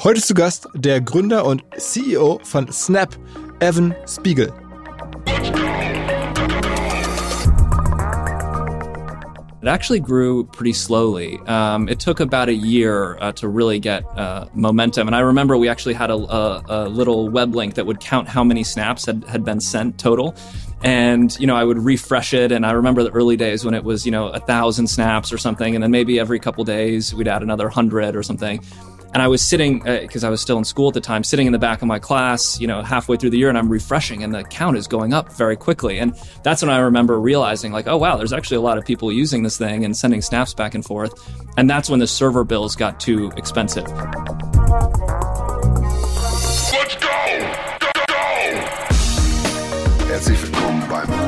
Heute zu Gast der Gründer und CEO von Snap, Evan Spiegel. It actually grew pretty slowly. Um, it took about a year uh, to really get uh, momentum. And I remember we actually had a, a, a, little web link that would count how many snaps had, had been sent total. And, you know, I would refresh it. And I remember the early days when it was, you know, a thousand snaps or something. And then maybe every couple days we'd add another hundred or something. And I was sitting, because uh, I was still in school at the time, sitting in the back of my class, you know, halfway through the year, and I'm refreshing, and the count is going up very quickly. And that's when I remember realizing, like, oh, wow, there's actually a lot of people using this thing and sending snaps back and forth. And that's when the server bills got too expensive. Let's go! Go, go! Herzlich willkommen beim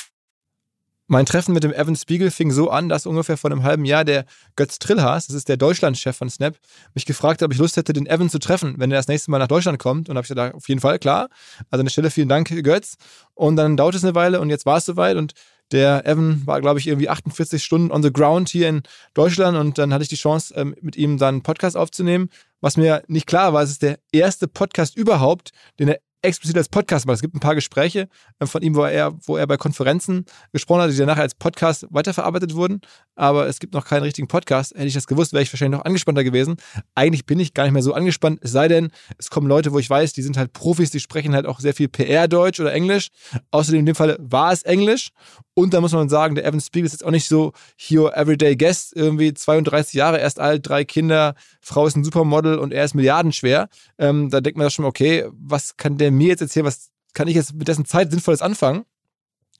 Mein Treffen mit dem Evan Spiegel fing so an, dass ungefähr vor einem halben Jahr der Götz Trillhaas, das ist der Deutschlandchef von Snap, mich gefragt hat, ob ich Lust hätte, den Evan zu treffen, wenn er das nächste Mal nach Deutschland kommt. Und habe ich gesagt, auf jeden Fall, klar. Also an der Stelle vielen Dank, Götz. Und dann dauerte es eine Weile und jetzt war es soweit und der Evan war, glaube ich, irgendwie 48 Stunden on the ground hier in Deutschland und dann hatte ich die Chance, ähm, mit ihm dann einen Podcast aufzunehmen. Was mir nicht klar war, es ist der erste Podcast überhaupt, den er explizit als Podcast macht. Es gibt ein paar Gespräche äh, von ihm, wo er, wo er bei Konferenzen gesprochen hat, die dann nachher als Podcast weiterverarbeitet wurden. Aber es gibt noch keinen richtigen Podcast. Hätte ich das gewusst, wäre ich wahrscheinlich noch angespannter gewesen. Eigentlich bin ich gar nicht mehr so angespannt, es sei denn, es kommen Leute, wo ich weiß, die sind halt Profis, die sprechen halt auch sehr viel PR-Deutsch oder Englisch. Außerdem in dem Fall war es Englisch. Und da muss man sagen, der Evan Spiegel ist jetzt auch nicht so hier Everyday Guest, irgendwie 32 Jahre, erst alt, drei Kinder, Frau ist ein Supermodel und er ist milliardenschwer. Ähm, da denkt man das schon, okay, was kann der mir jetzt erzählen, was kann ich jetzt mit dessen Zeit Sinnvolles anfangen?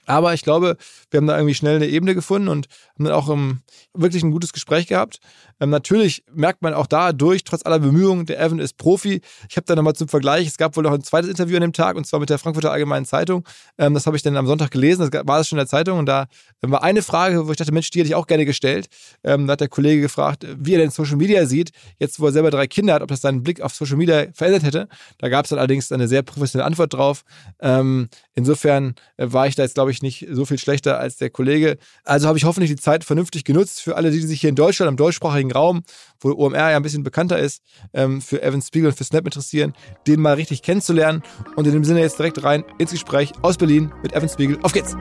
Aber ich glaube, wir haben da irgendwie schnell eine Ebene gefunden und haben dann auch um, wirklich ein gutes Gespräch gehabt. Ähm, natürlich merkt man auch da durch, trotz aller Bemühungen, der Evan ist Profi. Ich habe da nochmal zum Vergleich, es gab wohl noch ein zweites Interview an dem Tag und zwar mit der Frankfurter Allgemeinen Zeitung. Ähm, das habe ich dann am Sonntag gelesen, das war es schon in der Zeitung und da war eine Frage, wo ich dachte, Mensch, die hätte ich auch gerne gestellt. Ähm, da hat der Kollege gefragt, wie er denn Social Media sieht, jetzt wo er selber drei Kinder hat, ob das seinen Blick auf Social Media verändert hätte. Da gab es dann allerdings eine sehr professionelle Antwort drauf. Ähm, insofern äh, war ich da jetzt, glaube ich, nicht so viel schlechter als der Kollege. Also habe ich hoffentlich die Zeit vernünftig genutzt für alle, die sich hier in Deutschland, im deutschsprachigen Raum, wo OMR ja ein bisschen bekannter ist, ähm, für Evan Spiegel und für Snap interessieren, den mal richtig kennenzulernen. Und in dem Sinne jetzt direkt rein ins Gespräch aus Berlin mit Evan Spiegel. Auf geht's!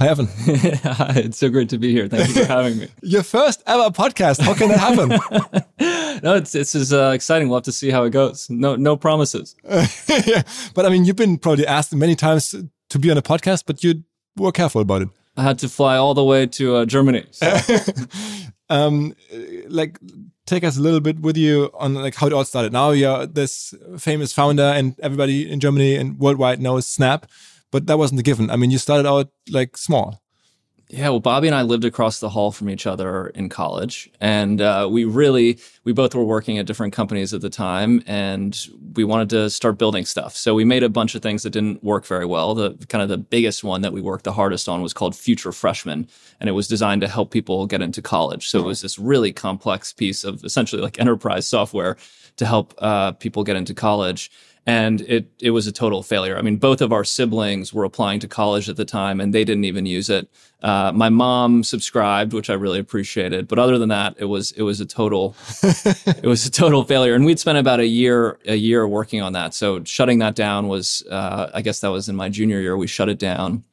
Hi, Evan. Hi, it's so great to be here. Thank you for having me. Your first ever podcast. How can that happen? no, it's it's just, uh, exciting. We'll have to see how it goes. No, no promises. yeah, but I mean, you've been probably asked many times to be on a podcast, but you were careful about it. I had to fly all the way to uh, Germany. So. um, like, take us a little bit with you on like how it all started. Now you're this famous founder, and everybody in Germany and worldwide knows Snap but that wasn't a given. I mean, you started out like small. Yeah, well, Bobby and I lived across the hall from each other in college, and uh, we really we both were working at different companies at the time, and we wanted to start building stuff. So we made a bunch of things that didn't work very well. The kind of the biggest one that we worked the hardest on was called Future Freshman, and it was designed to help people get into college. So it was this really complex piece of essentially like enterprise software to help uh, people get into college and it it was a total failure. I mean, both of our siblings were applying to college at the time, and they didn't even use it. Uh, my mom subscribed, which I really appreciated, but other than that, it was it was a total it was a total failure. And we'd spent about a year a year working on that. So shutting that down was, uh, I guess that was in my junior year. We shut it down.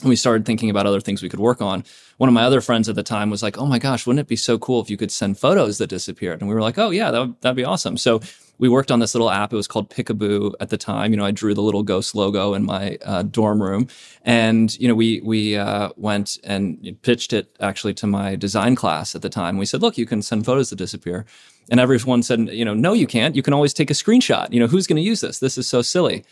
And we started thinking about other things we could work on. One of my other friends at the time was like, "Oh my gosh, wouldn't it be so cool if you could send photos that disappeared?" And we were like, "Oh yeah, that would, that'd be awesome." So we worked on this little app. It was called Picaboo at the time. You know, I drew the little ghost logo in my uh, dorm room, and you know, we we uh, went and pitched it actually to my design class at the time. We said, "Look, you can send photos that disappear," and everyone said, "You know, no, you can't. You can always take a screenshot. You know, who's going to use this? This is so silly."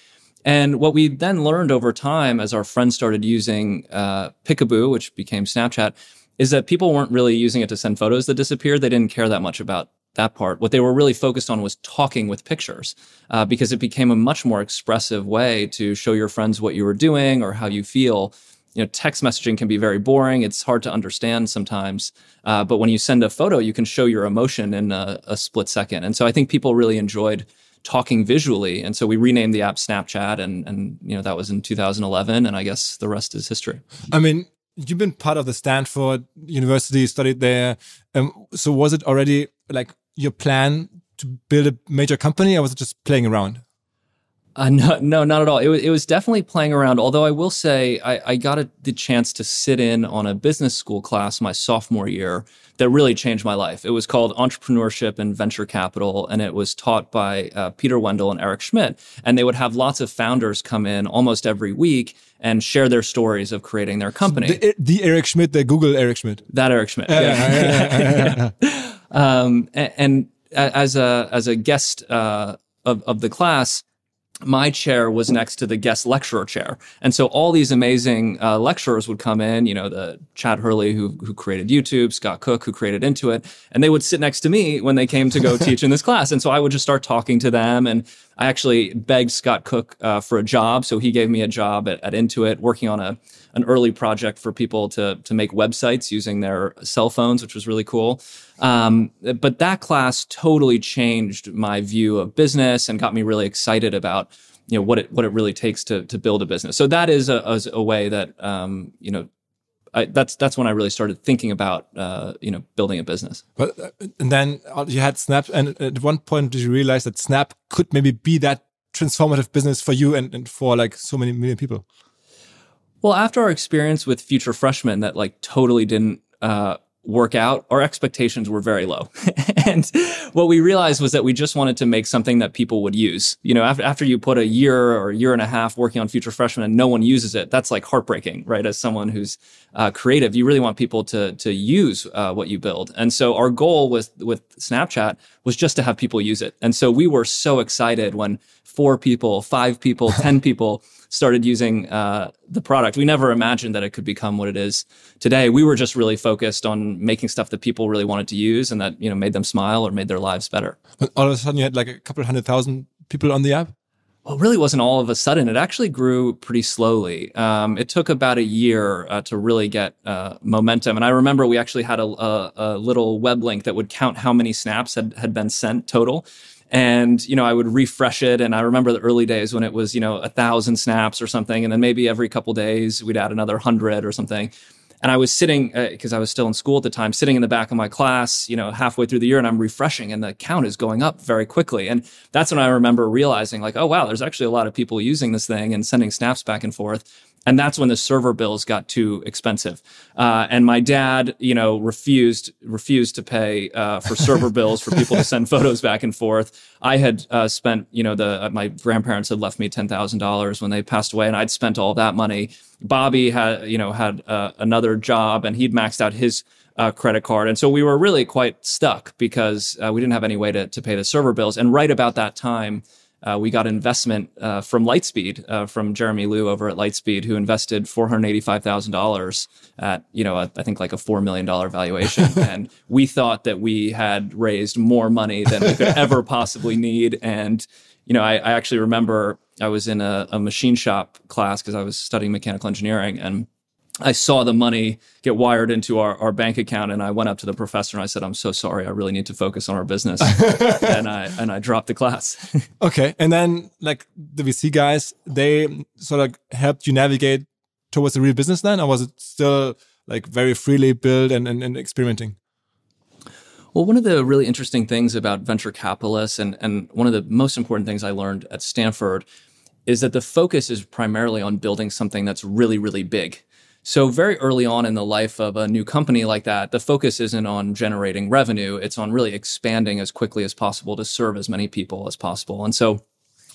And what we then learned over time as our friends started using uh, Picaboo, which became Snapchat, is that people weren't really using it to send photos that disappeared. They didn't care that much about that part. What they were really focused on was talking with pictures uh, because it became a much more expressive way to show your friends what you were doing or how you feel. You know, text messaging can be very boring. It's hard to understand sometimes. Uh, but when you send a photo, you can show your emotion in a, a split second. And so I think people really enjoyed talking visually. And so we renamed the app Snapchat and, and, you know, that was in 2011. And I guess the rest is history. I mean, you've been part of the Stanford University, studied there. Um, so was it already like your plan to build a major company or was it just playing around? Uh, no, no, not at all. It was, it was definitely playing around. Although I will say, I, I got a, the chance to sit in on a business school class my sophomore year that really changed my life. It was called Entrepreneurship and Venture Capital, and it was taught by uh, Peter Wendell and Eric Schmidt. And they would have lots of founders come in almost every week and share their stories of creating their company. The, the Eric Schmidt, the Google Eric Schmidt. That Eric Schmidt. yeah. um, and, and, as a as a guest uh, of of the class, my chair was next to the guest lecturer chair. And so all these amazing uh, lecturers would come in, you know, the Chad Hurley who, who created YouTube, Scott Cook who created Intuit, and they would sit next to me when they came to go teach in this class. And so I would just start talking to them. And I actually begged Scott Cook uh, for a job. So he gave me a job at, at Intuit working on a, an early project for people to, to make websites using their cell phones, which was really cool. Um, but that class totally changed my view of business and got me really excited about you know what it what it really takes to to build a business. So that is a, a way that um, you know I, that's that's when I really started thinking about uh, you know building a business. But uh, and then you had Snap, and at one point did you realize that Snap could maybe be that transformative business for you and, and for like so many million people? Well, after our experience with Future Freshman, that like totally didn't uh, work out, our expectations were very low. and what we realized was that we just wanted to make something that people would use. You know, after, after you put a year or a year and a half working on Future Freshman and no one uses it, that's like heartbreaking, right? As someone who's uh, creative, you really want people to, to use uh, what you build. And so our goal with, with Snapchat was just to have people use it. And so we were so excited when four people, five people, 10 people started using uh, the product. We never imagined that it could become what it is today. We were just really focused on making stuff that people really wanted to use and that you know made them smile or made their lives better. But all of a sudden, you had like a couple hundred thousand people on the app. Well, it really wasn't all of a sudden. It actually grew pretty slowly. Um, it took about a year uh, to really get uh, momentum. And I remember we actually had a, a, a, little web link that would count how many snaps had, had been sent total and you know i would refresh it. And i remember the early days when it was you know a thousand snaps or something. And then maybe every couple days we'd add another hundred or something. And i was sitting because uh, i was still in school at the time sitting in the back of my class you know halfway through the year and i'm refreshing and the count is going up very quickly. And that's when i remember realizing like oh wow there's actually a lot of people using this thing and sending snaps back and forth and that's when the server bills got too expensive. Uh, and my dad, you know, refused refused to pay uh, for server bills for people to send photos back and forth. I had uh, spent, you know, the uh, my grandparents had left me ten thousand dollars when they passed away, and I'd spent all that money. Bobby had, you know, had uh, another job, and he'd maxed out his uh, credit card. And so we were really quite stuck because uh, we didn't have any way to, to pay the server bills. And right about that time, uh, we got investment uh, from Lightspeed, uh, from Jeremy Liew over at Lightspeed, who invested four hundred eighty-five thousand dollars at you know a, I think like a four million dollar valuation, and we thought that we had raised more money than we could ever possibly need. And you know, I, I actually remember I was in a, a machine shop class because I was studying mechanical engineering, and I saw the money get wired into our, our bank account and I went up to the professor and I said, I'm so sorry. I really need to focus on our business. and I, and I dropped the class. okay. And then like the VC guys, they sort of helped you navigate towards the real business then, or was it still like very freely built and, and, and experimenting? Well, one of the really interesting things about venture capitalists and, and one of the most important things I learned at Stanford is that the focus is primarily on building something that's really, really big. So very early on in the life of a new company like that, the focus isn't on generating revenue. It's on really expanding as quickly as possible to serve as many people as possible. And so,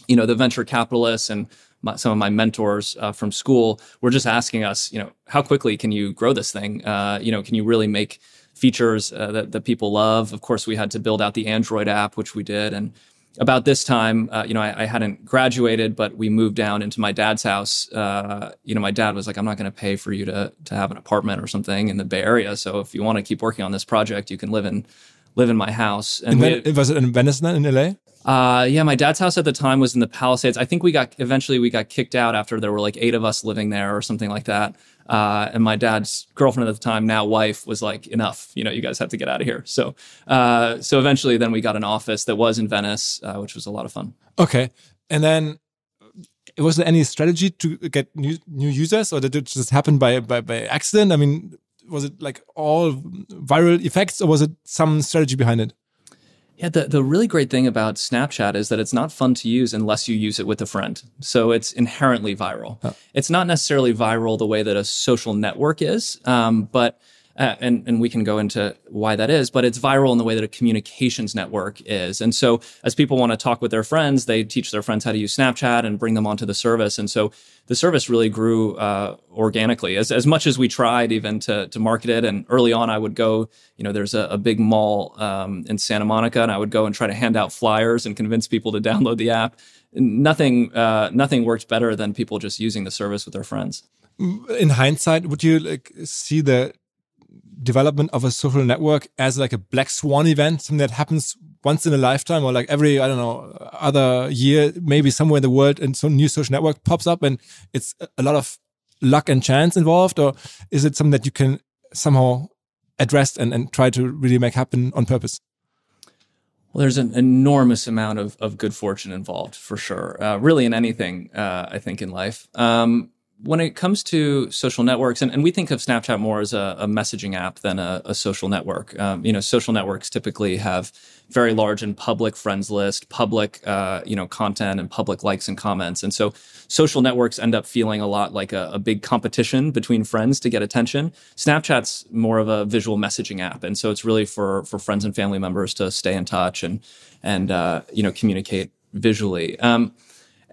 you know, the venture capitalists and my, some of my mentors uh, from school were just asking us, you know, how quickly can you grow this thing? Uh, you know, can you really make features uh, that, that people love? Of course, we had to build out the Android app, which we did. And about this time, uh, you know, I, I, hadn't graduated, but we moved down into my dad's house. Uh, you know, my dad was like, "I'm not going to pay for you to to have an apartment or something in the Bay Area. So if you want to keep working on this project, you can live in live in my house." And we, was it in Venice then, in LA? Uh, yeah, my dad's house at the time was in the Palisades. I think we got eventually we got kicked out after there were like eight of us living there or something like that. Uh, and my dad's girlfriend at the time, now wife, was like, "Enough! You know, you guys have to get out of here." So, uh, so eventually, then we got an office that was in Venice, uh, which was a lot of fun. Okay, and then was there any strategy to get new new users, or did it just happen by by, by accident? I mean, was it like all viral effects, or was it some strategy behind it? Yeah, the, the really great thing about Snapchat is that it's not fun to use unless you use it with a friend. So it's inherently viral. Oh. It's not necessarily viral the way that a social network is, um, but uh, and and we can go into why that is, but it's viral in the way that a communications network is. And so, as people want to talk with their friends, they teach their friends how to use Snapchat and bring them onto the service. And so, the service really grew uh, organically, as as much as we tried even to to market it. And early on, I would go, you know, there's a, a big mall um, in Santa Monica, and I would go and try to hand out flyers and convince people to download the app. Nothing, uh, nothing worked better than people just using the service with their friends. In hindsight, would you like see the development of a social network as like a black swan event, something that happens once in a lifetime or like every, I don't know, other year, maybe somewhere in the world and some new social network pops up and it's a lot of luck and chance involved? Or is it something that you can somehow address and, and try to really make happen on purpose? Well, there's an enormous amount of, of good fortune involved for sure. Uh, really, in anything, uh, I think, in life. Um, when it comes to social networks, and, and we think of Snapchat more as a, a messaging app than a, a social network. Um, you know, social networks typically have very large and public friends list, public uh, you know content, and public likes and comments. And so, social networks end up feeling a lot like a, a big competition between friends to get attention. Snapchat's more of a visual messaging app, and so it's really for for friends and family members to stay in touch and and uh, you know communicate visually. Um,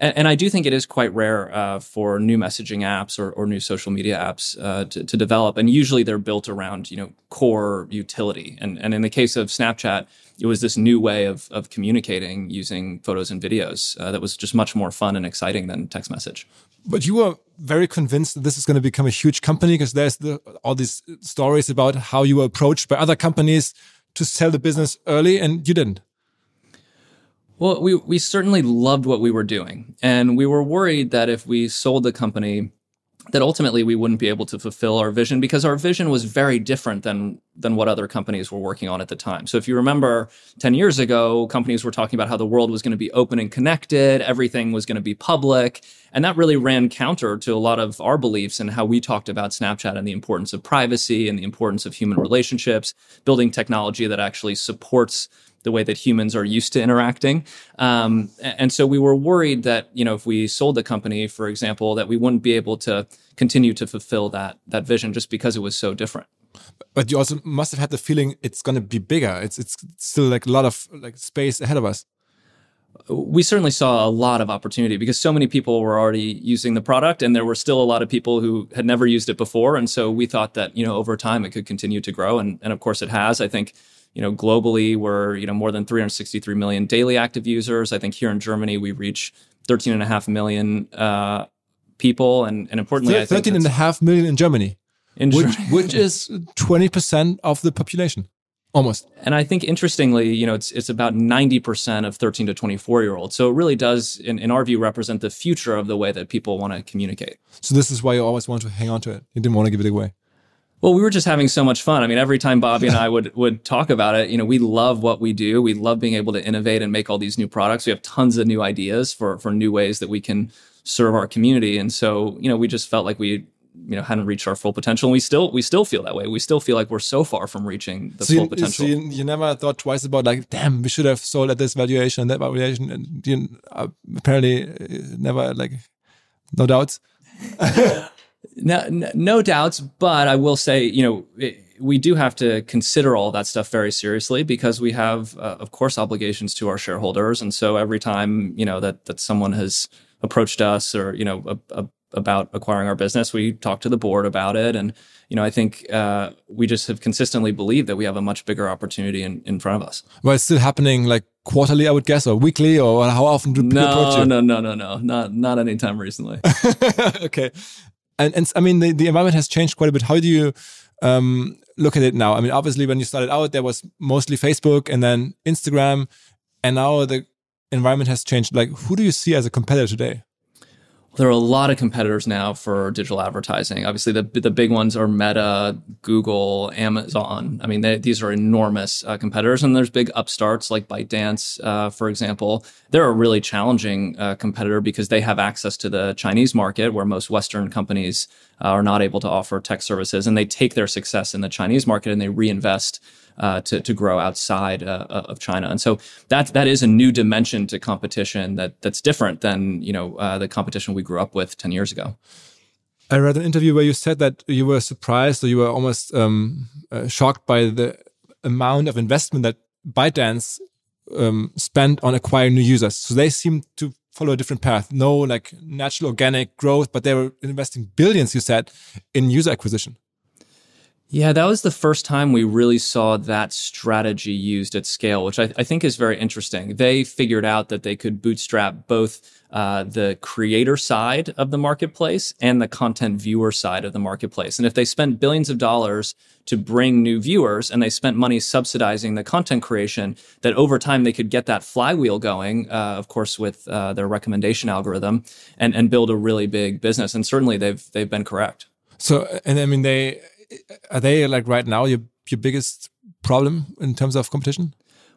and, and I do think it is quite rare uh, for new messaging apps or, or new social media apps uh, to, to, develop. And usually they're built around, you know, core utility. And, and in the case of Snapchat, it was this new way of, of communicating using photos and videos uh, that was just much more fun and exciting than text message. But you were very convinced that this is going to become a huge company because there's the, all these stories about how you were approached by other companies to sell the business early and you didn't. Well, we, we certainly loved what we were doing. And we were worried that if we sold the company, that ultimately we wouldn't be able to fulfill our vision because our vision was very different than than what other companies were working on at the time. So if you remember 10 years ago, companies were talking about how the world was going to be open and connected, everything was going to be public, and that really ran counter to a lot of our beliefs and how we talked about Snapchat and the importance of privacy and the importance of human relationships, building technology that actually supports the way that humans are used to interacting. Um, and so we were worried that, you know, if we sold the company, for example, that we wouldn't be able to continue to fulfill that, that vision just because it was so different. But you also must have had the feeling it's going to be bigger. It's, it's still like a lot of like space ahead of us we certainly saw a lot of opportunity because so many people were already using the product and there were still a lot of people who had never used it before and so we thought that you know over time it could continue to grow and, and of course it has i think you know, globally, we're you know more than 363 million daily active users. I think here in Germany, we reach 13 and a half million uh, people, and and importantly, I think 13 and a half million in Germany, in which, Ger- which is 20% of the population. Almost. And I think interestingly, you know, it's it's about 90% of 13 to 24 year olds. So it really does, in, in our view, represent the future of the way that people want to communicate. So this is why you always want to hang on to it. You didn't want to give it away. Well, we were just having so much fun. I mean, every time Bobby and I would would talk about it, you know, we love what we do. We love being able to innovate and make all these new products. We have tons of new ideas for for new ways that we can serve our community. And so, you know, we just felt like we you know hadn't reached our full potential and we still we still feel that way we still feel like we're so far from reaching the So full you, potential so you, you never thought twice about like, damn, we should have sold at this valuation and that valuation, and you uh, apparently uh, never like, no doubts. No, no doubts, but I will say, you know, it, we do have to consider all that stuff very seriously because we have, uh, of course, obligations to our shareholders, and so every time you know that that someone has approached us or you know a, a, about acquiring our business, we talk to the board about it, and you know, I think uh, we just have consistently believed that we have a much bigger opportunity in, in front of us. Well, it's still happening like quarterly, I would guess, or weekly, or how often do people approach No, you? no, no, no, no, not not anytime recently. okay. And and I mean the, the environment has changed quite a bit. How do you um, look at it now? I mean, obviously when you started out, there was mostly Facebook and then Instagram, and now the environment has changed. Like, who do you see as a competitor today? There are a lot of competitors now for digital advertising. Obviously, the the big ones are Meta, Google, Amazon. I mean, they, these are enormous uh, competitors, and there's big upstarts like ByteDance, uh, for example. They're a really challenging uh, competitor because they have access to the Chinese market, where most Western companies uh, are not able to offer tech services, and they take their success in the Chinese market and they reinvest uh, to to grow outside uh, of China. And so that that is a new dimension to competition that that's different than you know uh, the competition we grew up with ten years ago. I read an interview where you said that you were surprised or you were almost um, uh, shocked by the amount of investment that ByteDance um, spent on acquiring new users. So they seem to follow a different path. No, like natural organic growth, but they were investing billions, you said, in user acquisition. Yeah, that was the first time we really saw that strategy used at scale, which I, I think is very interesting. They figured out that they could bootstrap both uh, the creator side of the marketplace and the content viewer side of the marketplace. And if they spent billions of dollars to bring new viewers and they spent money subsidizing the content creation, that over time they could get that flywheel going, uh, of course, with uh, their recommendation algorithm and, and build a really big business. And certainly they've, they've been correct. So, and I mean, they are they like right now your your biggest problem in terms of competition?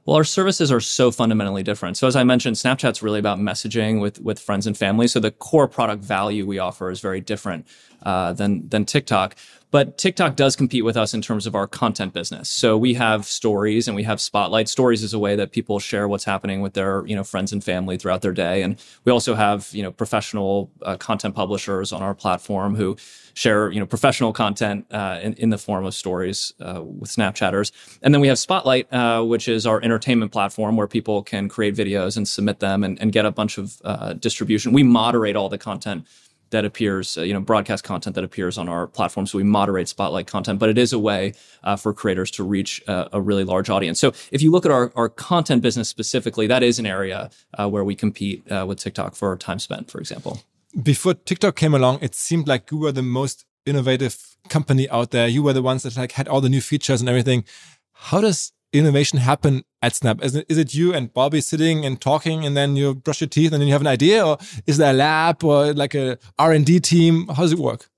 Well, our services are so fundamentally different. So as I mentioned, Snapchat's really about messaging with with friends and family. So the core product value we offer is very different uh, than than TikTok. But TikTok does compete with us in terms of our content business. So we have stories and we have spotlight. Stories is a way that people share what's happening with their you know friends and family throughout their day. And we also have you know professional uh, content publishers on our platform who share you know professional content uh, in, in the form of stories uh, with Snapchatters. And then we have Spotlight, uh, which is our entertainment platform where people can create videos and submit them and, and get a bunch of uh, distribution. We moderate all the content that appears, uh, you know, broadcast content that appears on our platform. So we moderate Spotlight content, but it is a way uh, for creators to reach uh, a really large audience. So if you look at our, our content business specifically, that is an area uh, where we compete uh, with TikTok for time spent, for example. Before TikTok came along, it seemed like you were the most innovative company out there. You were the ones that like had all the new features and everything. How does innovation happen at Snap? Is it, is it you and Bobby sitting and talking and then you brush your teeth and then you have an idea or is there a lab or like a R&D team? How does it work?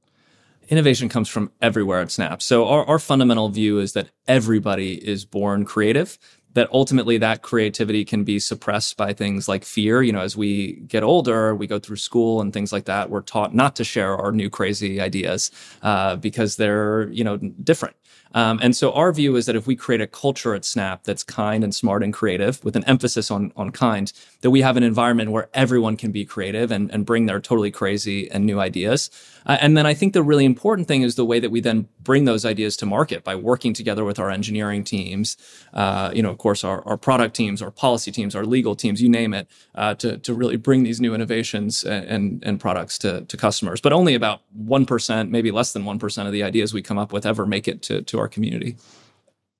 Innovation comes from everywhere at Snap. So our, our fundamental view is that everybody is born creative that ultimately that creativity can be suppressed by things like fear. You know, as we get older, we go through school and things like that. We're taught not to share our new crazy ideas uh, because they're you know different. Um, and so our view is that if we create a culture at Snap that's kind and smart and creative, with an emphasis on on kind, that we have an environment where everyone can be creative and, and bring their totally crazy and new ideas. Uh, and then I think the really important thing is the way that we then bring those ideas to market by working together with our engineering teams, uh, you know, of course, our, our product teams, our policy teams, our legal teams, you name it, uh, to, to really bring these new innovations and, and, and products to, to customers. But only about 1%, maybe less than 1% of the ideas we come up with ever make it to, to our community.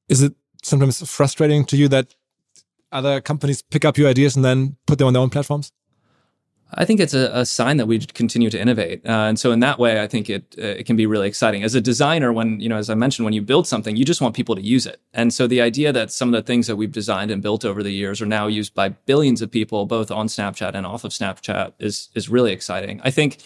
Is it sometimes frustrating to you that other companies pick up your ideas and then put them on their own platforms? I think it's a, a, sign that we continue to innovate, uh, and so in that way, I think it uh, it can be really exciting. As a designer, when you know, as I mentioned, when you build something, you just want people to use it, and so the idea that some of the things that we've designed and built over the years are now used by billions of people, both on Snapchat and off of Snapchat, is is really exciting. I think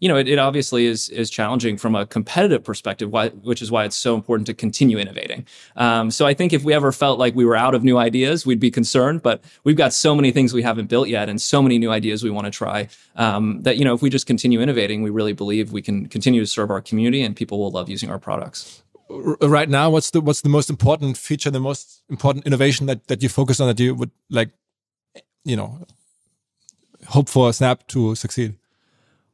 you know, it, it, obviously is is challenging from a competitive perspective, why, which is why it's so important to continue innovating. Um, so I think if we ever felt like we were out of new ideas, we'd be concerned. But we've got so many things we haven't built yet, and so many new ideas we want to try. Um, that you know, if we just continue innovating, we really believe we can continue to serve our community, and people will love using our products. Right now, what's the what's the most important feature, the most important innovation that that you focus on that you would like, you know, hope for Snap to succeed?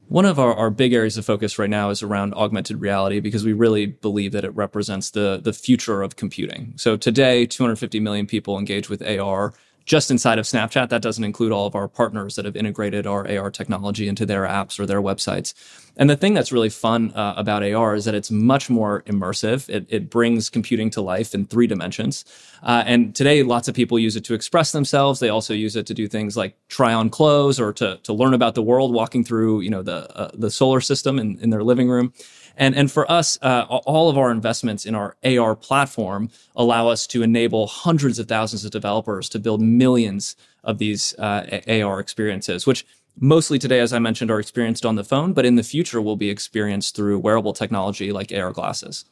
One of our, our big areas of focus right now is around augmented reality because we really believe that it represents the, the future of computing. So today, 250 million people engage with AR just inside of Snapchat. That doesn't include all of our partners that have integrated our AR technology into their apps or their websites. And the thing that's really fun uh, about AR is that it's much more immersive. It, it brings computing to life in three dimensions. Uh, and today, lots of people use it to express themselves. They also use it to do things like try on clothes or to, to learn about the world, walking through, you know, the, uh, the solar system in, in their living room. And, and for us, uh, all of our investments in our AR platform allow us to enable hundreds of thousands of developers to build millions of these uh, AR experiences, which mostly today, as I mentioned, are experienced on the phone, but in the future will be experienced through wearable technology like AR glasses.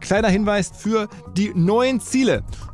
Kleiner Hinweis für die neuen Ziele.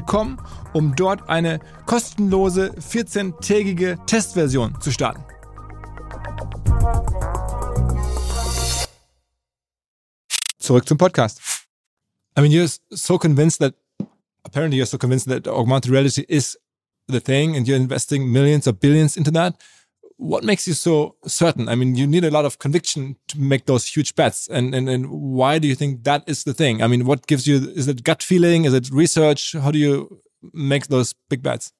www.ecom, um dort eine kostenlose 14-tägige Testversion zu starten. Zurück zum Podcast. I mean, you're so convinced that apparently you're so convinced that augmented reality is the thing and you're investing millions or billions into that. What makes you so certain? I mean, you need a lot of conviction to make those huge bets. And, and, and why do you think that is the thing? I mean, what gives you, is it gut feeling? Is it research? How do you make those big bets?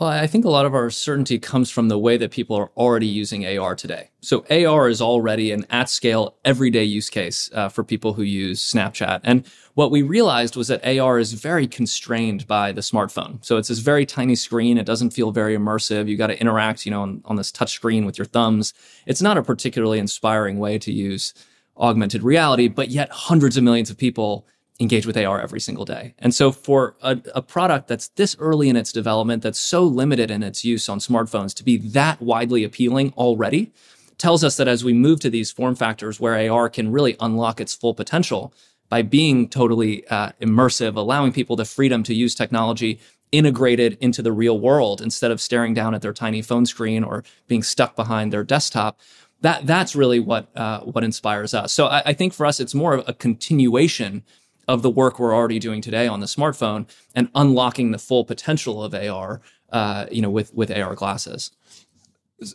Well, I think a lot of our certainty comes from the way that people are already using AR today. So AR is already an at scale, everyday use case uh, for people who use Snapchat. And what we realized was that AR is very constrained by the smartphone. So it's this very tiny screen. It doesn't feel very immersive. You got to interact, you know, on, on this touch screen with your thumbs. It's not a particularly inspiring way to use augmented reality, but yet hundreds of millions of people engage with AR every single day. And so for a, a, product that's this early in its development, that's so limited in its use on smartphones to be that widely appealing already tells us that as we move to these form factors where AR can really unlock its full potential by being totally uh, immersive, allowing people the freedom to use technology integrated into the real world instead of staring down at their tiny phone screen or being stuck behind their desktop. That that's really what uh, what inspires us. So I, I think for us, it's more of a continuation of the work we're already doing today on the smartphone and unlocking the full potential of AR, uh, you know, with with AR glasses.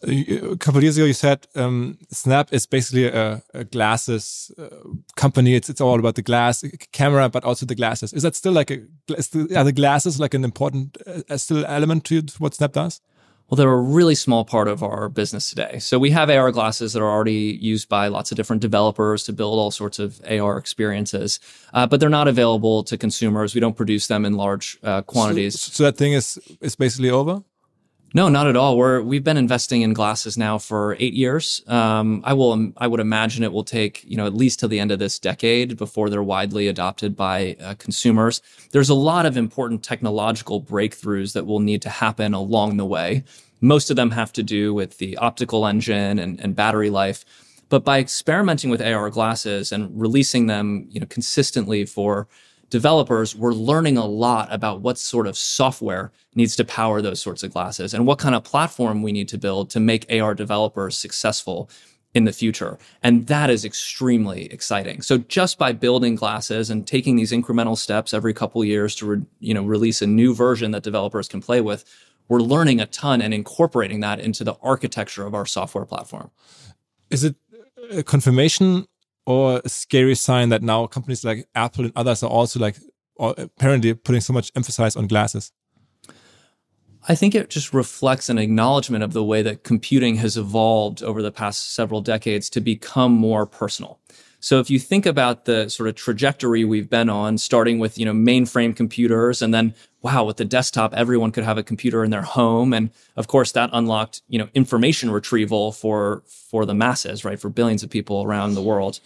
A couple of years ago, you said um, Snap is basically a, a glasses uh, company. It's it's all about the glass camera, but also the glasses. Is that still like a? Are the glasses like an important uh, still element to what Snap does? Well, they're a really small part of our business today. So we have AR glasses that are already used by lots of different developers to build all sorts of AR experiences, uh, but they're not available to consumers. We don't produce them in large uh, quantities. So, so, that thing is is basically over. No, not at all. We're we've been investing in glasses now for eight years. Um, I will I would imagine it will take you know at least till the end of this decade before they're widely adopted by uh, consumers. There's a lot of important technological breakthroughs that will need to happen along the way. Most of them have to do with the optical engine and, and battery life. But by experimenting with AR glasses and releasing them, you know, consistently for developers, we're learning a lot about what sort of software needs to power those sorts of glasses and what kind of platform we need to build to make AR developers successful in the future. And that is extremely exciting. So just by building glasses and taking these incremental steps every couple years to, re- you know, release a new version that developers can play with, we're learning a ton and incorporating that into the architecture of our software platform. Is it a confirmation or a scary sign that now companies like Apple and others are also like apparently putting so much emphasis on glasses? I think it just reflects an acknowledgement of the way that computing has evolved over the past several decades to become more personal. So if you think about the sort of trajectory we've been on, starting with, you know, mainframe computers and then, wow, with the desktop, everyone could have a computer in their home. And of course, that unlocked, you know, information retrieval for, for the masses, right? For billions of people around the world.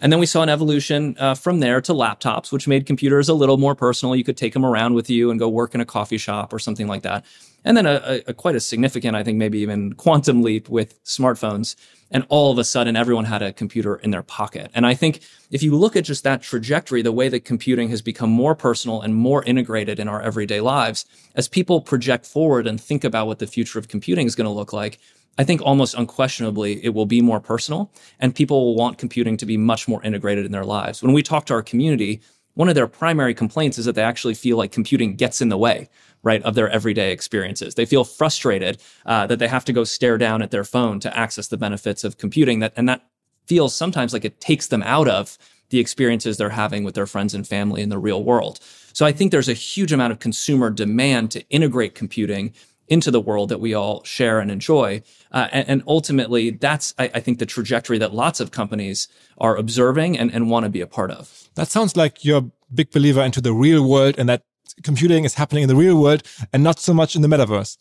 And then we saw an evolution uh, from there to laptops, which made computers a little more personal. You could take them around with you and go work in a coffee shop or something like that. And then a, a, a quite a significant, I think, maybe even quantum leap with smartphones. And all of a sudden, everyone had a computer in their pocket. And I think if you look at just that trajectory, the way that computing has become more personal and more integrated in our everyday lives, as people project forward and think about what the future of computing is going to look like, I think almost unquestionably it will be more personal and people will want computing to be much more integrated in their lives. When we talk to our community, one of their primary complaints is that they actually feel like computing gets in the way, right, of their everyday experiences. They feel frustrated uh, that they have to go stare down at their phone to access the benefits of computing that, and that feels sometimes like it takes them out of the experiences they're having with their friends and family in the real world. So I think there's a huge amount of consumer demand to integrate computing into the world that we all share and enjoy. Uh, and, and, ultimately, that's, I, I, think, the trajectory that lots of companies are observing and, and want to be a part of. That sounds like you're a big believer into the real world and that computing is happening in the real world and not so much in the metaverse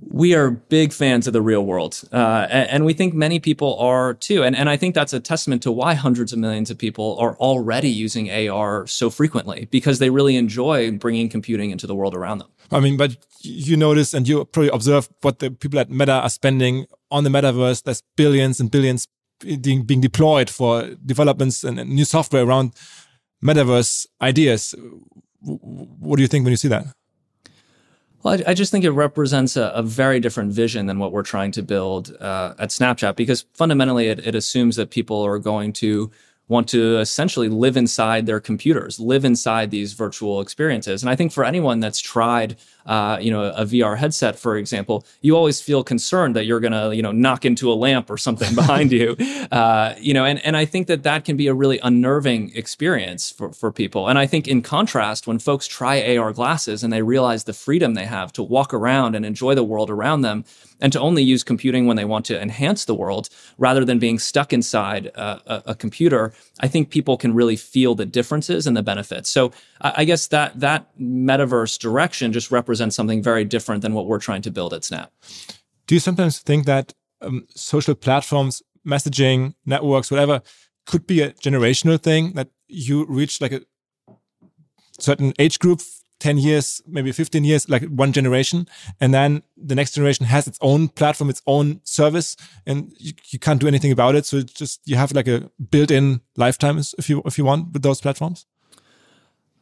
we are big fans of the real world, uh, and, and, we think many people are too. And, and I think that's a testament to why hundreds of millions of people are already using AR so frequently because they really enjoy bringing computing into the world around them. I mean, but you notice and you probably observe what the people at Meta are spending on the metaverse. There's billions and billions being, being deployed for developments and, and new software around metaverse ideas. What do you think when you see that? Well, I, I, just think it represents a, a, very different vision than what we're trying to build uh, at Snapchat because fundamentally it, it assumes that people are going to want to essentially live inside their computers, live inside these virtual experiences. And I think for anyone that's tried, uh, you know, a VR headset, for example, you always feel concerned that you're going to, you know, knock into a lamp or something behind you, uh, you know, and, and I think that that can be a really unnerving experience for, for people. And I think in contrast, when folks try AR glasses and they realize the freedom they have to walk around and enjoy the world around them, and to only use computing when they want to enhance the world rather than being stuck inside a, a, a computer, I think people can really feel the differences and the benefits. So I, I guess that that metaverse direction just represents something very different than what we're trying to build at Snap. Do you sometimes think that um, social platforms, messaging, networks, whatever, could be a generational thing that you reach like a certain age group 10 years, maybe 15 years, like one generation. And then the next generation has its own platform, its own service, and you, you can't do anything about it. So just, you have like a built in lifetime if you, if you want with those platforms.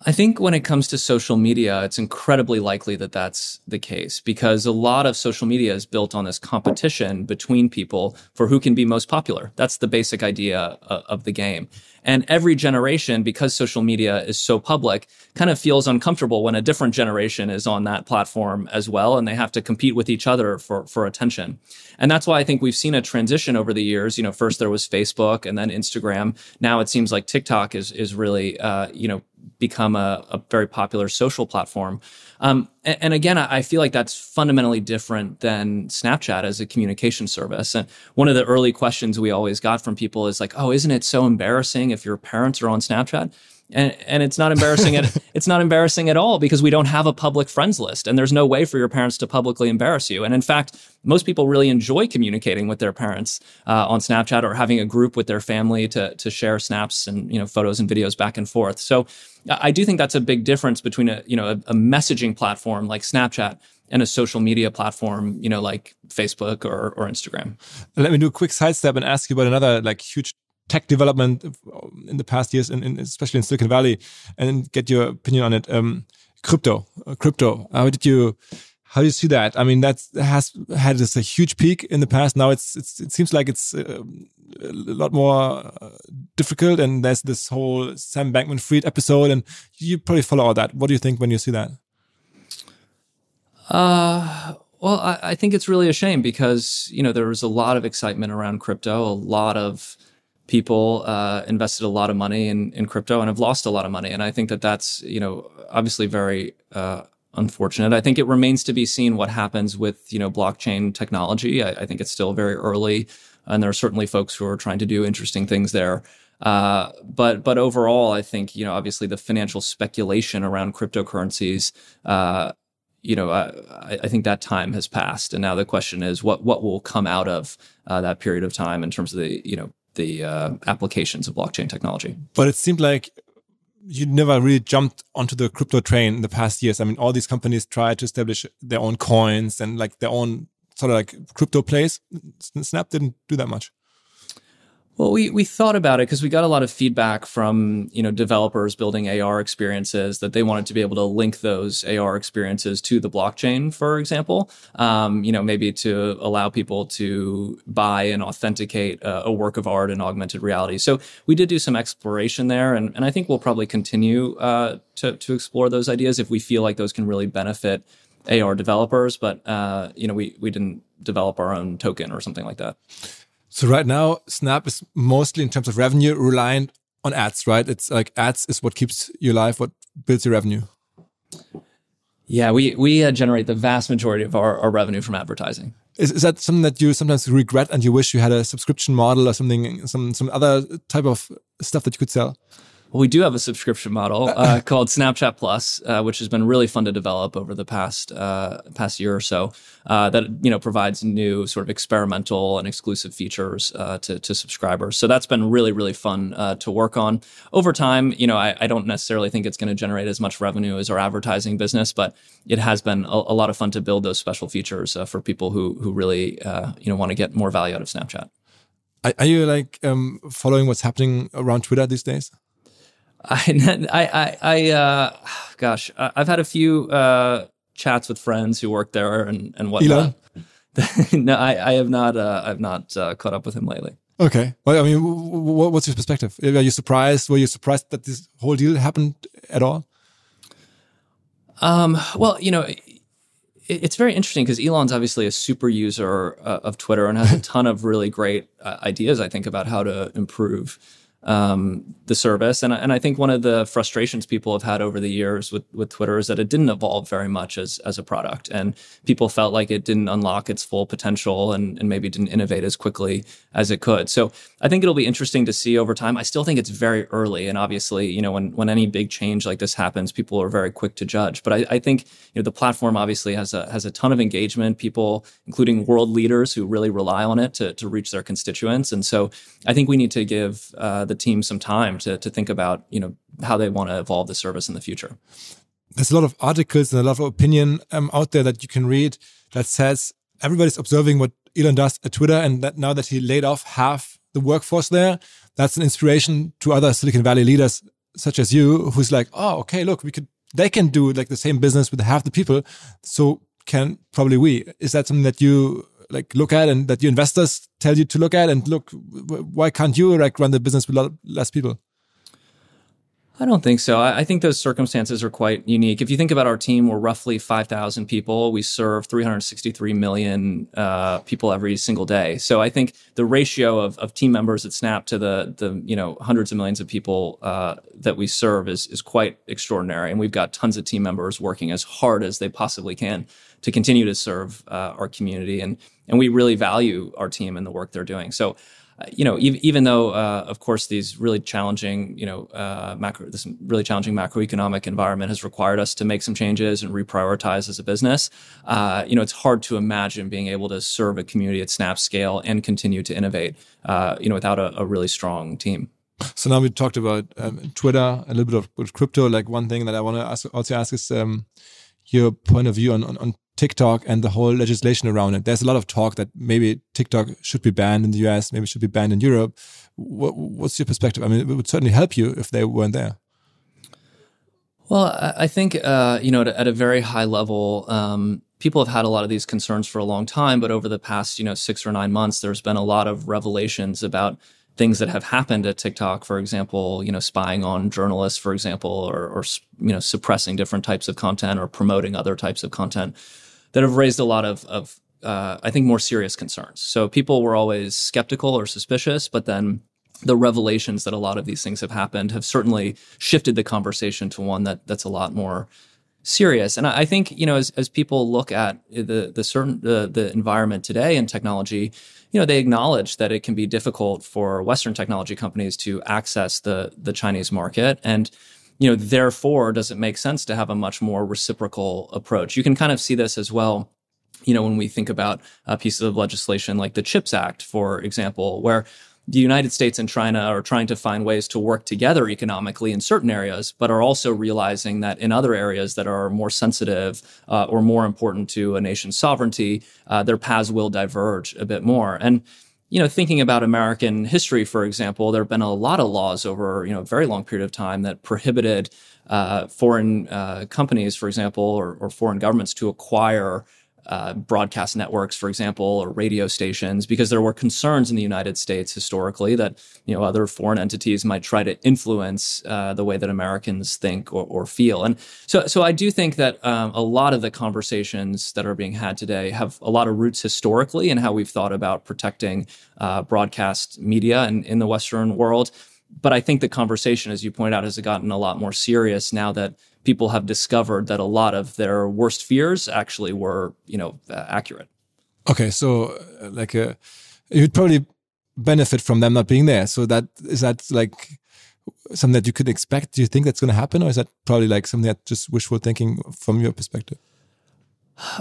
I think when it comes to social media, it's incredibly likely that that's the case because a lot of social media is built on this competition between people for who can be most popular. That's the basic idea uh, of the game. And every generation, because social media is so public, kind of feels uncomfortable when a different generation is on that platform as well. And they have to compete with each other for, for attention. And that's why I think we've seen a transition over the years. You know, first there was Facebook and then Instagram. Now it seems like TikTok is, is really, uh, you know, become a, a very popular social platform. Um, and, and, again, I feel like that's fundamentally different than Snapchat as a communication service. And one of the early questions we always got from people is like, "Oh, isn't it so embarrassing if your parents are on Snapchat?" And, and it's not embarrassing at it's not embarrassing at all because we don't have a public friends list and there's no way for your parents to publicly embarrass you. And in fact, most people really enjoy communicating with their parents uh, on Snapchat or having a group with their family to to share snaps and you know photos and videos back and forth. So I do think that's a big difference between a you know a, a messaging platform like Snapchat and a social media platform, you know, like Facebook or, or Instagram. Let me do a quick sidestep and ask you about another like huge tech development in the past years, especially in Silicon Valley, and get your opinion on it. Um, crypto, uh, crypto. How did you? How do you see that? I mean, that has had this a huge peak in the past. Now it's, it's it seems like it's uh, a lot more uh, difficult. And there's this whole Sam Bankman-Fried episode, and you probably follow all that. What do you think when you see that? Uh, well, I, I think it's really a shame because you know there was a lot of excitement around crypto, a lot of people uh, invested a lot of money in, in crypto and have lost a lot of money. And I think that that's, you know, obviously very uh, unfortunate. I think it remains to be seen what happens with you know blockchain technology. I, I, think it's still very early, and there are certainly folks who are trying to do interesting things there. Uh, but but overall, I think you know obviously the financial speculation around cryptocurrencies. Uh, you know, I, I, think that time has passed, and now the question is what what will come out of uh, that period of time in terms of the you know the uh, applications of blockchain technology. But it seemed like you never really jumped onto the crypto train in the past years. I mean, all these companies tried to establish their own coins and like their own sort of like crypto plays. Snap didn't do that much. Well, we we thought about it because we got a lot of feedback from you know developers building AR experiences that they wanted to be able to link those AR experiences to the blockchain, for example. Um, you know, maybe to allow people to buy and authenticate a, work of art in augmented reality. So we did do some exploration there, and, and I think we'll probably continue uh, to to explore those ideas if we feel like those can really benefit AR developers. But uh, you know, we we didn't develop our own token or something like that. So right now, Snap is mostly in terms of revenue reliant on ads, right? It's like ads is what keeps you alive, what builds your revenue. Yeah, we we uh, generate the vast majority of our, our revenue from advertising. Is, is that something that you sometimes regret and you wish you had a subscription model or something, some some other type of stuff that you could sell? Well, we do have a subscription model uh, called Snapchat Plus, uh, which has been really fun to develop over the past uh, past year or so. Uh, that you know provides new sort of experimental and exclusive features uh, to, to subscribers. So that's been really really fun uh, to work on. Over time, you know, I, I don't necessarily think it's going to generate as much revenue as our advertising business, but it has been a, a lot of fun to build those special features for people who who really you know want to get more value out of Snapchat. Are you like um, following what's happening around Twitter these days? I, I, I, uh, gosh, I've had a few uh, chats with friends who work there and and whatnot. no, I, I have not. Uh, I've not uh, caught up with him lately. Okay. Well, I mean, what's your perspective? Are you surprised? Were you surprised that this whole deal happened at all? Um, well, you know, it's very interesting because Elon's obviously a super user uh, of Twitter and has a ton of really great uh, ideas, I think, about how to improve um, the service. And, and I think one of the frustrations people have had over the years with, with Twitter is that it didn't evolve very much as, as a product. And people felt like it didn't unlock its full potential and, and maybe didn't innovate as quickly as it could. So I think it'll be interesting to see over time. I still think it's very early. And obviously, you know, when, when any big change like this happens, people are very quick to judge. But I, I think, you know, the platform obviously has a, has a ton of engagement, people, including world leaders who really rely on it to, to reach their constituents. And so I think we need to give uh, the team some time to, to think about, you know, how they want to evolve the service in the future. There's a lot of articles and a lot of opinion um, out there that you can read that says everybody's observing what Elon does at Twitter, and that now that he laid off half the workforce there, that's an inspiration to other Silicon Valley leaders such as you, who's like, oh, okay, look, we could, they can do like the same business with half the people, so can probably we. Is that something that you like look at and that your investors tell you to look at and look why can't you like run the business with less people I don't think so. I think those circumstances are quite unique. If you think about our team, we're roughly 5,000 people. We serve 363 million uh, people every single day. So I think the ratio of, of team members at Snap to the the you know hundreds of millions of people uh, that we serve is is quite extraordinary. And we've got tons of team members working as hard as they possibly can to continue to serve uh, our community. And and we really value our team and the work they're doing. So uh, you know, even, even though, uh, of course, these really challenging, you know, uh, macro, this really challenging macroeconomic environment has required us to make some changes and reprioritize as a business. Uh, you know, it's hard to imagine being able to serve a community at Snap scale and continue to innovate, uh, you know, without a, a, really strong team. So now we talked about um, Twitter, a little bit of, crypto. Like one thing that I want to also ask is um, your point of view on, on, on TikTok and the whole legislation around it. There's a lot of talk that maybe TikTok should be banned in the US, maybe should be banned in Europe. What, what's your perspective? I mean, it would certainly help you if they weren't there. Well, I think uh, you know at a very high level, um, people have had a lot of these concerns for a long time, but over the past, you know, six or nine months, there's been a lot of revelations about things that have happened at TikTok, for example, you know, spying on journalists, for example, or, or you know, suppressing different types of content or promoting other types of content that have raised a lot of, of uh, I think, more serious concerns. So people were always skeptical or suspicious, but then the revelations that a lot of these things have happened have certainly shifted the conversation to one that that's a lot more serious. And I, think you know, as as people look at the the certain the the environment today in technology, you know, they acknowledge that it can be difficult for Western technology companies to access the the Chinese market and you know, therefore, does it make sense to have a much more reciprocal approach? You can kind of see this as well you know, when we think about uh, pieces of legislation like the CHIPS Act, for example, where the United States and China are trying to find ways to work together economically in certain areas, but are also realizing that in other areas that are more sensitive uh, or more important to a nation's sovereignty, uh, their paths will diverge a bit more. And you know, thinking about American history, for example, there have been a lot of laws over you know a very long period of time that prohibited uh, foreign uh, companies, for example, or, or foreign governments to acquire uh, broadcast networks, for example, or radio stations, because there were concerns in the United States historically that you know other foreign entities might try to influence uh, the way that Americans think or, or, feel. And so, so I do think that um, a lot of the conversations that are being had today have a lot of roots historically in how we've thought about protecting uh, broadcast media in, in the Western world. But I think the conversation, as you point out, has gotten a lot more serious now that people have discovered that a lot of their worst fears actually were, you know, uh, accurate. Okay, so uh, like uh, you'd probably benefit from them not being there. So that is that like something that you could expect. Do you think that's going to happen, or is that probably like something that just wishful thinking from your perspective?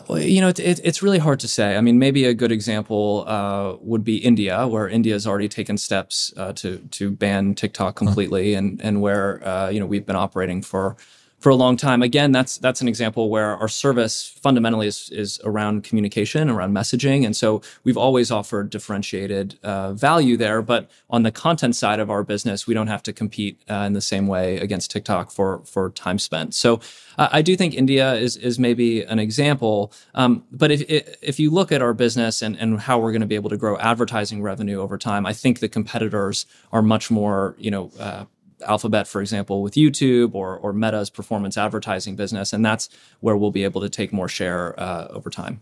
You know, it, it, it's really hard to say. I mean, maybe a good example uh, would be India, where India has already taken steps uh, to to ban TikTok completely, huh. and and where uh, you know we've been operating for for a long time. Again, that's that's an example where our service fundamentally is, is around communication, around messaging, and so we've always offered differentiated uh, value there. But on the content side of our business, we don't have to compete uh, in the same way against TikTok for for time spent. So uh, I do think India is is maybe an example. Um, but if if you look at our business and and how we're going to be able to grow advertising revenue over time, I think the competitors are much more you know uh, Alphabet, for example, with YouTube or, or Meta's performance advertising business. And that's where we'll be able to take more share uh, over time.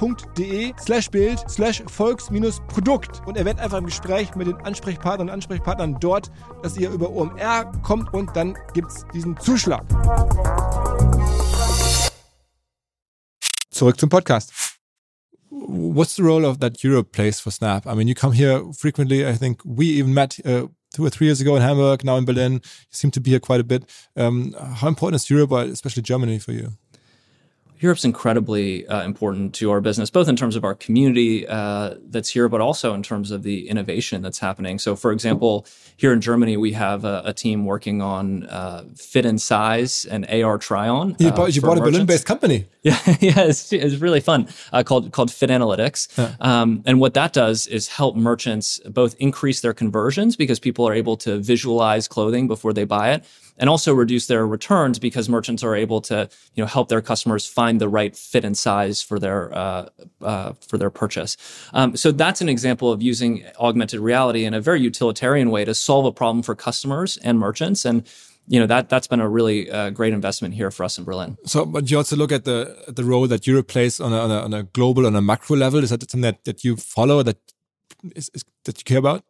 Wort.de slash Bild slash Volks-Produkt und erwähnt einfach im Gespräch mit den Ansprechpartnern und Ansprechpartnern dort, dass ihr über OMR kommt und dann gibt es diesen Zuschlag. Zurück zum Podcast. What's the role of that Europe plays for Snap? I mean, you come here frequently. I think we even met uh, two or three years ago in Hamburg, now in Berlin. You seem to be here quite a bit. Um, how important is Europe, especially Germany, for you? Europe's incredibly uh, important to our business, both in terms of our community uh, that's here, but also in terms of the innovation that's happening. So, for example, here in Germany, we have a, a team working on uh, fit and size and AR try on. You bought, you bought a Berlin based company. Yeah, yeah, it's, it's really fun. Uh, called called Fit Analytics, yeah. um, and what that does is help merchants both increase their conversions because people are able to visualize clothing before they buy it, and also reduce their returns because merchants are able to you know help their customers find the right fit and size for their uh, uh, for their purchase. Um, so that's an example of using augmented reality in a very utilitarian way to solve a problem for customers and merchants and you know that that's been a really uh, great investment here for us in Berlin. So, but you also look at the the role that Europe plays on a, on a, on a global on a macro level. Is that something that, that you follow that is, is that you care about?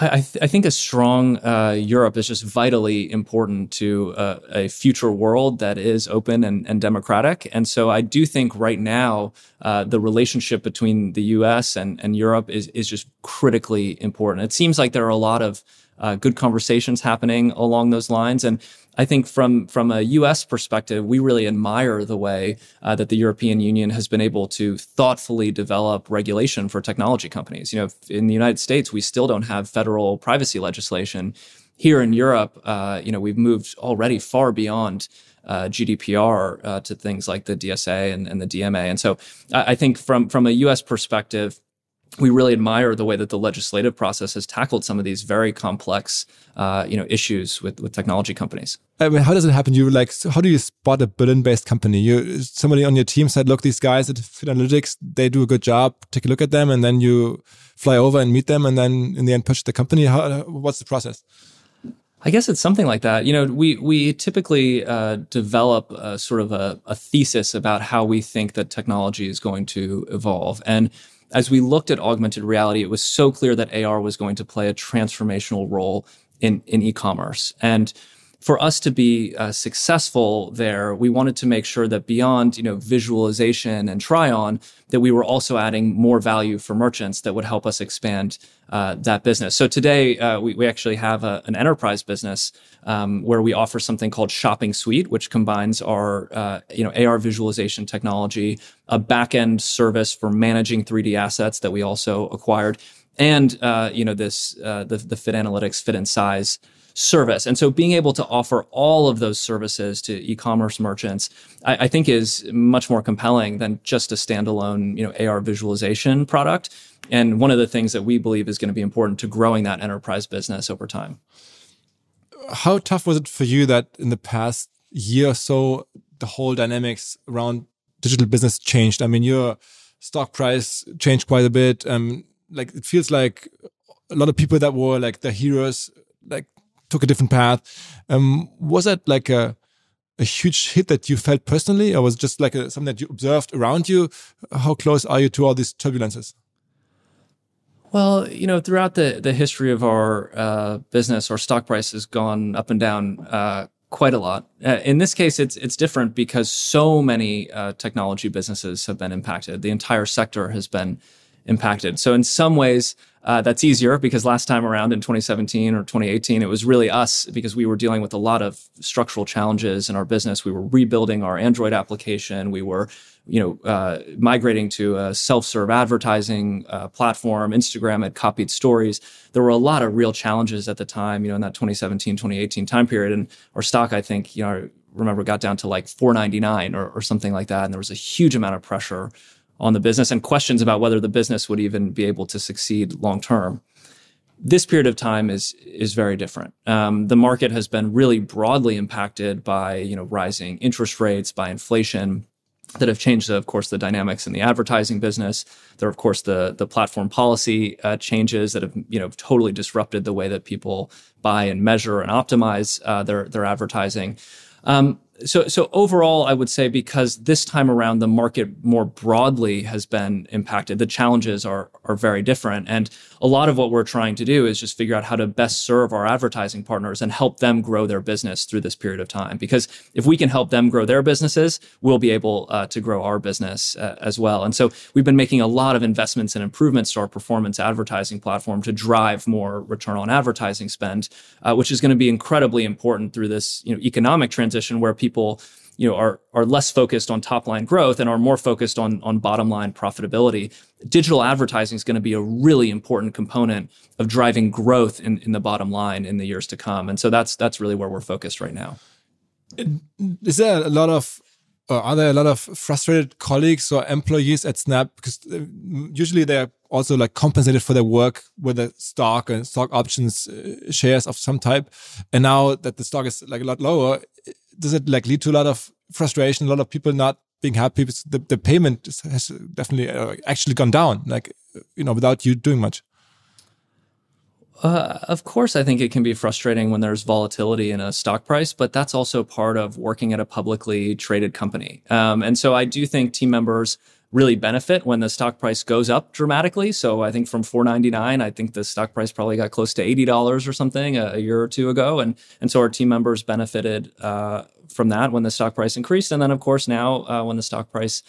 I, th- I, think a strong uh, Europe is just vitally important to uh, a future world that is open and, and, democratic. And so I do think right now uh, the relationship between the U.S. and, and Europe is is just critically important. It seems like there are a lot of uh, good conversations happening along those lines, and I think from from a U.S. perspective, we really admire the way uh, that the European Union has been able to thoughtfully develop regulation for technology companies. You know, in the United States, we still don't have federal privacy legislation. Here in Europe, uh, you know, we've moved already far beyond uh, GDPR uh, to things like the DSA and, and the DMA. And so, I, I think from from a U.S. perspective, we really admire the way that the legislative process has tackled some of these very complex, uh, you know, issues with, with technology companies. I mean, how does it happen? You like, how do you spot a Berlin-based company? You somebody on your team said, "Look, these guys at Fit Analytics, they do a good job. Take a look at them," and then you fly over and meet them, and then in the end, push the company. How, what's the process? I guess it's something like that. You know, we we typically uh, develop a, sort of a, a, thesis about how we think that technology is going to evolve, and as we looked at augmented reality, it was so clear that AR was going to play a transformational role in, in e-commerce. And for us to be uh, successful there, we wanted to make sure that beyond you know visualization and try on, that we were also adding more value for merchants that would help us expand uh, that business. So today uh, we, we actually have a, an enterprise business um, where we offer something called Shopping Suite, which combines our uh, you know AR visualization technology, a backend service for managing 3D assets that we also acquired, and uh, you know this uh, the, the Fit Analytics Fit and Size service. And so being able to offer all of those services to e-commerce merchants, I, I, think is much more compelling than just a standalone, you know, AR visualization product. And one of the things that we believe is going to be important to growing that enterprise business over time. How tough was it for you that in the past year or so, the whole dynamics around digital business changed? I mean, your stock price changed quite a bit. Um, like it feels like a lot of people that were like the heroes, like took a different path. Um, was that like a a huge hit that you felt personally, or was it just like a, something that you observed around you? How close are you to all these turbulences? Well, you know, throughout the the history of our uh, business, our stock price has gone up and down uh, quite a lot. Uh, in this case, it's it's different because so many uh, technology businesses have been impacted. The entire sector has been impacted. So in some ways, uh, that's easier because last time around in 2017 or 2018, it was really us because we were dealing with a lot of structural challenges in our business. We were rebuilding our Android application. We were, you know, uh, migrating to a self-serve advertising uh, platform. Instagram had copied stories. There were a lot of real challenges at the time, you know, in that 2017, 2018 time period. And our stock, I think, you know, I remember got down to like 499 or, or something like that. And there was a huge amount of pressure on the business and questions about whether the business would even be able to succeed long term. This period of time is is very different. Um, the market has been really broadly impacted by you know rising interest rates, by inflation, that have changed, of course, the dynamics in the advertising business. There are, of course, the the platform policy uh, changes that have you know totally disrupted the way that people buy and measure and optimize uh, their their advertising. Um, so so overall i would say because this time around the market more broadly has been impacted the challenges are are very different. And a lot of what we're trying to do is just figure out how to best serve our advertising partners and help them grow their business through this period of time. Because if we can help them grow their businesses we'll be able uh, to grow our business uh, as well. And so we've been making a lot of investments and improvements to our performance advertising platform to drive more return on advertising spend uh, which is going to be incredibly important through this you know economic transition where people you know, are are less focused on top line growth and are more focused on on bottom line profitability. Digital advertising is going to be a really important component of driving growth in, in the bottom line in the years to come. And so that's that's really where we're focused right now. Is there a lot of or are there a lot of frustrated colleagues or employees at Snap because uh, usually they're also like compensated for their work with a stock and stock options uh, shares of some type and now that the stock is like a lot lower does it like lead to a lot of frustration a lot of people not being happy because the, the payment has definitely uh, actually gone down like you know without you doing much uh, of course, I think it can be frustrating when there's volatility in a stock price, but that's also part of working at a publicly traded company. Um, and so I do think team members really benefit when the stock price goes up dramatically. So I think from 499, I think the stock price probably got close to $80 or something a, a year or two ago. And, and so our team members benefited uh, from that when the stock price increased. And then, of course, now uh, when the stock price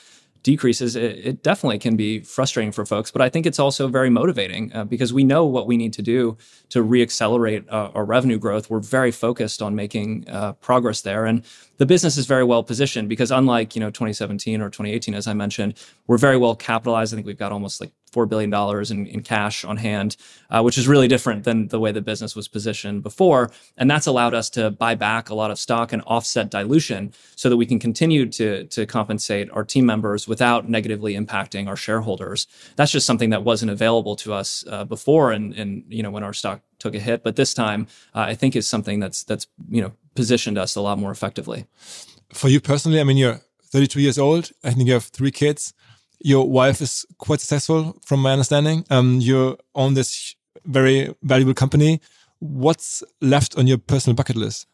decreases, it, it, definitely can be frustrating for folks. But I think it's also very motivating uh, because we know what we need to do to reaccelerate uh, our revenue growth. We're very focused on making uh, progress there, and the business is very well positioned because unlike you know 2017 or 2018, as I mentioned, we're very well capitalized. I think we've got almost like $4 billion in, in cash on hand, uh, which is really different than the way the business was positioned before. And that's allowed us to buy back a lot of stock and offset dilution so that we can continue to, to compensate our team members without negatively impacting our shareholders. That's just something that wasn't available to us uh, before and, and, you know, when our stock took a hit. But this time, uh, I think is something that's, that's, you know, positioned us a lot more effectively. For you personally, I mean, you're 32 years old. I think you have three kids your wife is quite successful, from my understanding. Um, you own this very valuable company. What's left on your personal bucket list?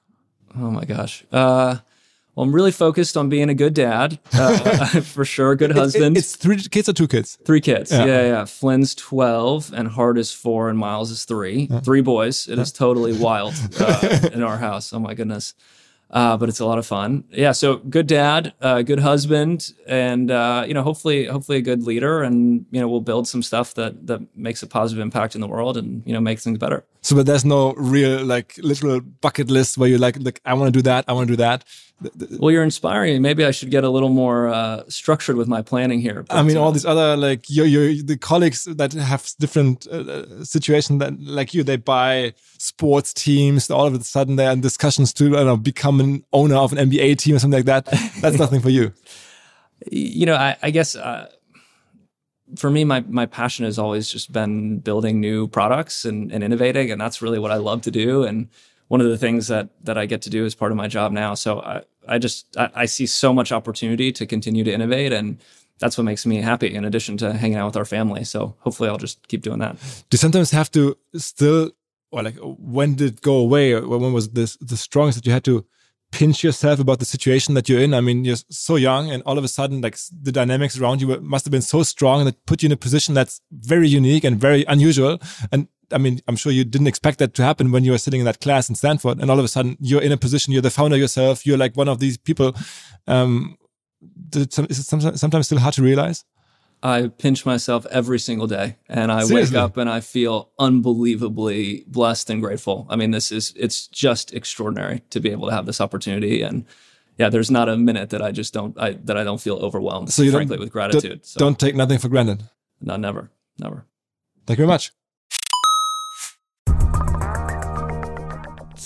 Oh my gosh. Uh, well, I'm really focused on being a good dad, uh, for sure. Good husband. It's, it's, three kids or two kids? Three kids. Yeah, yeah. yeah. Flynn's 12 and Hart is four and Myles is three. Yeah. Three boys. It yeah. is totally wild uh, in our house. Oh my goodness uh, but it's a lot of fun. Yeah, so good dad, uh, good husband, and uh, you know, hopefully, hopefully a good leader, and you know, we'll build some stuff that that makes a positive impact in the world, and you know, makes things better. So, but there's no real like literal bucket list where you're like, like I want to do that, I want to do that. Well, you're inspiring. Maybe I should get a little more uh, structured with my planning here. But, I mean, all uh, these other like your your the colleagues that have different uh, situations that like you, they buy sports teams. All of a sudden, they're in discussions to I don't know become an owner of an NBA team or something like that. That's nothing for you. You know, I, I guess. Uh, for me, my my passion has always just been building new products and, and innovating, and that's really what I love to do. And one of the things that that I get to do as part of my job now. So I, I just I, I see so much opportunity to continue to innovate and that's what makes me happy in addition to hanging out with our family. So hopefully I'll just keep doing that. Do you sometimes have to still or like when did it go away or when was this the strongest that you had to pinch yourself about the situation that you're in? I mean, you're so young and all of a sudden like the dynamics around you must have been so strong that put you in a position that's very unique and very unusual. And I mean, I'm sure you didn't expect that to happen when you were sitting in that class in Stanford, and all of a sudden you're in a position, you're the founder yourself, you're like one of these people. Um, is it sometimes still hard to realize? I pinch myself every single day and I Seriously? wake up and I feel unbelievably blessed and grateful. I mean, this is, it's just extraordinary to be able to have this opportunity. And yeah, there's not a minute that I just don't, I, that I don't feel overwhelmed, so you frankly, with gratitude. Don't, so, don't take nothing for granted. No, never, never. Thank you very much.